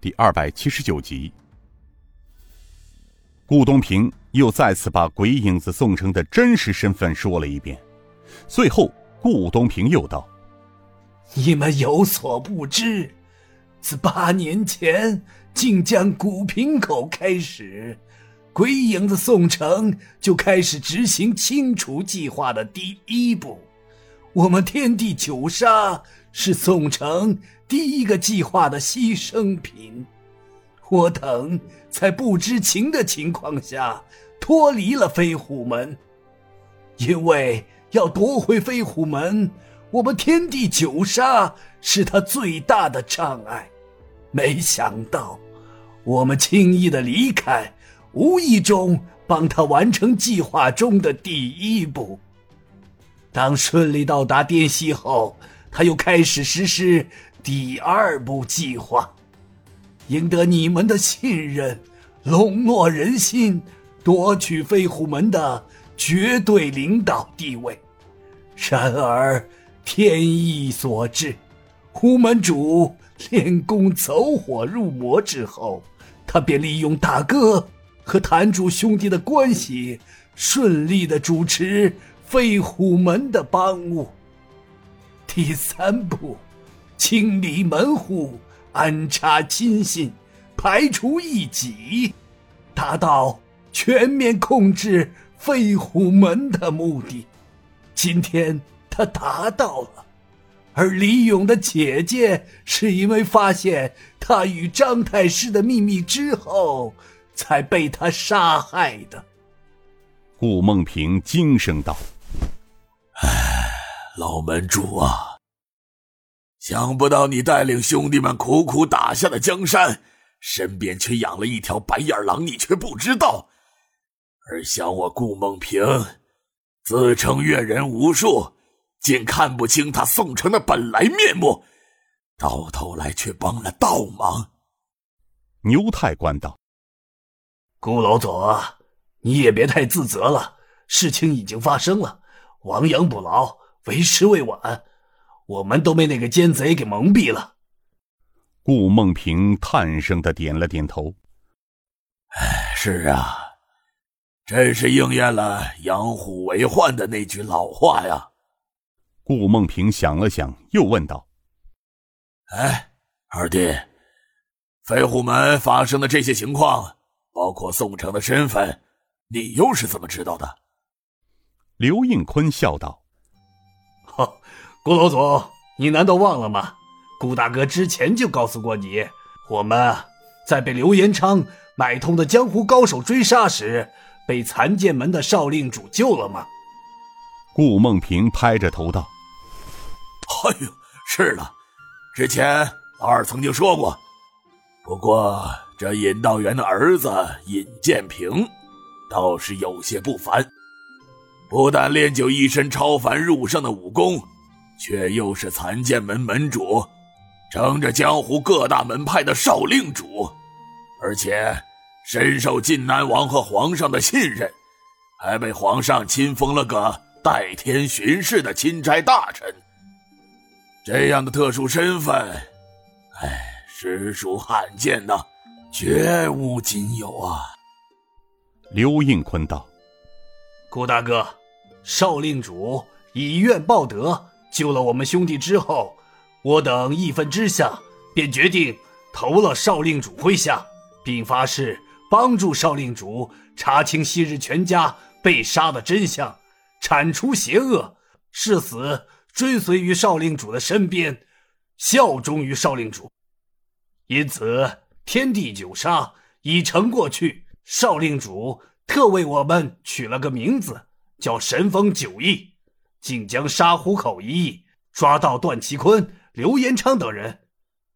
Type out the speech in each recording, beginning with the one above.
第二百七十九集。顾东平又再次把鬼影子宋城的真实身份说了一遍，最后顾东平又道：“你们有所不知，自八年前晋江古平口开始，鬼影子宋城就开始执行清除计划的第一步。我们天地九杀是宋城第一个计划的牺牲品。”我等在不知情的情况下脱离了飞虎门，因为要夺回飞虎门，我们天地九杀是他最大的障碍。没想到，我们轻易的离开，无意中帮他完成计划中的第一步。当顺利到达滇西后，他又开始实施第二步计划。赢得你们的信任，笼络人心，夺取飞虎门的绝对领导地位。然而，天意所致，虎门主练功走火入魔之后，他便利用大哥和坛主兄弟的关系，顺利的主持飞虎门的帮务。第三步，清理门户。安插亲信，排除异己，达到全面控制飞虎门的目的。今天他达到了，而李勇的姐姐是因为发现他与张太师的秘密之后，才被他杀害的。顾梦平惊声道：“哎，老门主啊！”想不到你带领兄弟们苦苦打下的江山，身边却养了一条白眼狼，你却不知道。而想我顾梦平，自称阅人无数，竟看不清他宋城的本来面目，到头来却帮了倒忙。牛太官道：“顾老左，你也别太自责了，事情已经发生了，亡羊补牢，为时未晚。”我们都被那个奸贼给蒙蔽了。顾梦平叹声的点了点头。哎，是啊，真是应验了“养虎为患”的那句老话呀。顾梦平想了想，又问道：“哎，二弟，飞虎门发生的这些情况，包括宋城的身份，你又是怎么知道的？”刘应坤笑道：“ 哈。”顾老总，你难道忘了吗？顾大哥之前就告诉过你，我们在被刘延昌买通的江湖高手追杀时，被残剑门的少令主救了吗？顾梦平拍着头道：“ 哎呦，是了，之前老二曾经说过。不过这尹道元的儿子尹建平，倒是有些不凡，不但练就一身超凡入圣的武功。”却又是残剑门门主，撑着江湖各大门派的少令主，而且深受晋南王和皇上的信任，还被皇上亲封了个代天巡视的钦差大臣。这样的特殊身份，哎，实属罕见呐，绝无仅有啊！刘应坤道：“顾大哥，少令主以怨报德。”救了我们兄弟之后，我等义愤之下，便决定投了少令主麾下，并发誓帮助少令主查清昔日全家被杀的真相，铲除邪恶，誓死追随于少令主的身边，效忠于少令主。因此，天地九杀已成过去，少令主特为我们取了个名字，叫神风九翼。竟将沙湖口一役抓到段其坤、刘延昌等人。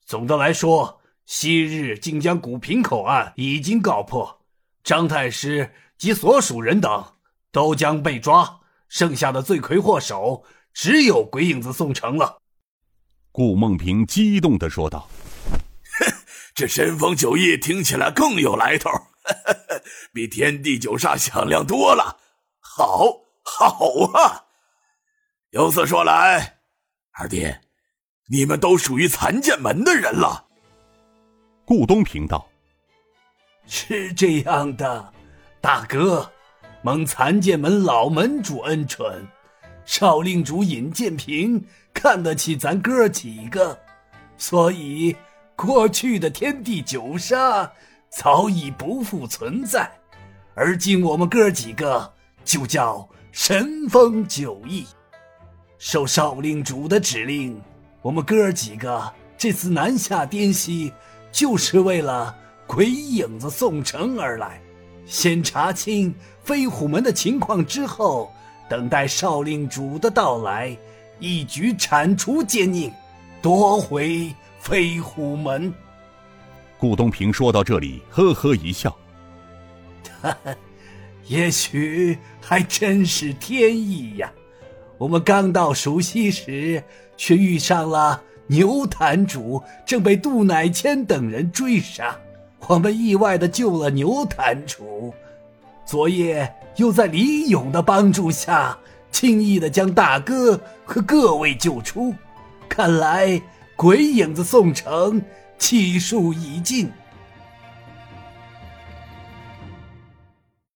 总的来说，昔日靖江古平口案已经告破，张太师及所属人等都将被抓，剩下的罪魁祸首只有鬼影子宋城了。顾梦平激动的说道：“这神风九翼听起来更有来头，比天地九煞响亮多了。好，好啊！”由此说来，二弟，你们都属于残剑门的人了。顾东平道：“是这样的，大哥，蒙残剑门老门主恩宠，少令主尹建平看得起咱哥几个，所以过去的天地九杀早已不复存在，而今我们哥几个就叫神风九翼。受少令主的指令，我们哥几个这次南下滇西。”就是为了鬼影子宋城而来，先查清飞虎门的情况之后，等待少令主的到来，一举铲除奸佞，夺回飞虎门。顾东平说到这里，呵呵一笑：“哈哈，也许还真是天意呀！我们刚到蜀西时，却遇上了。”牛坛主正被杜乃谦等人追杀，我们意外的救了牛坛主。昨夜又在李勇的帮助下，轻易的将大哥和各位救出。看来鬼影子宋城气数已尽。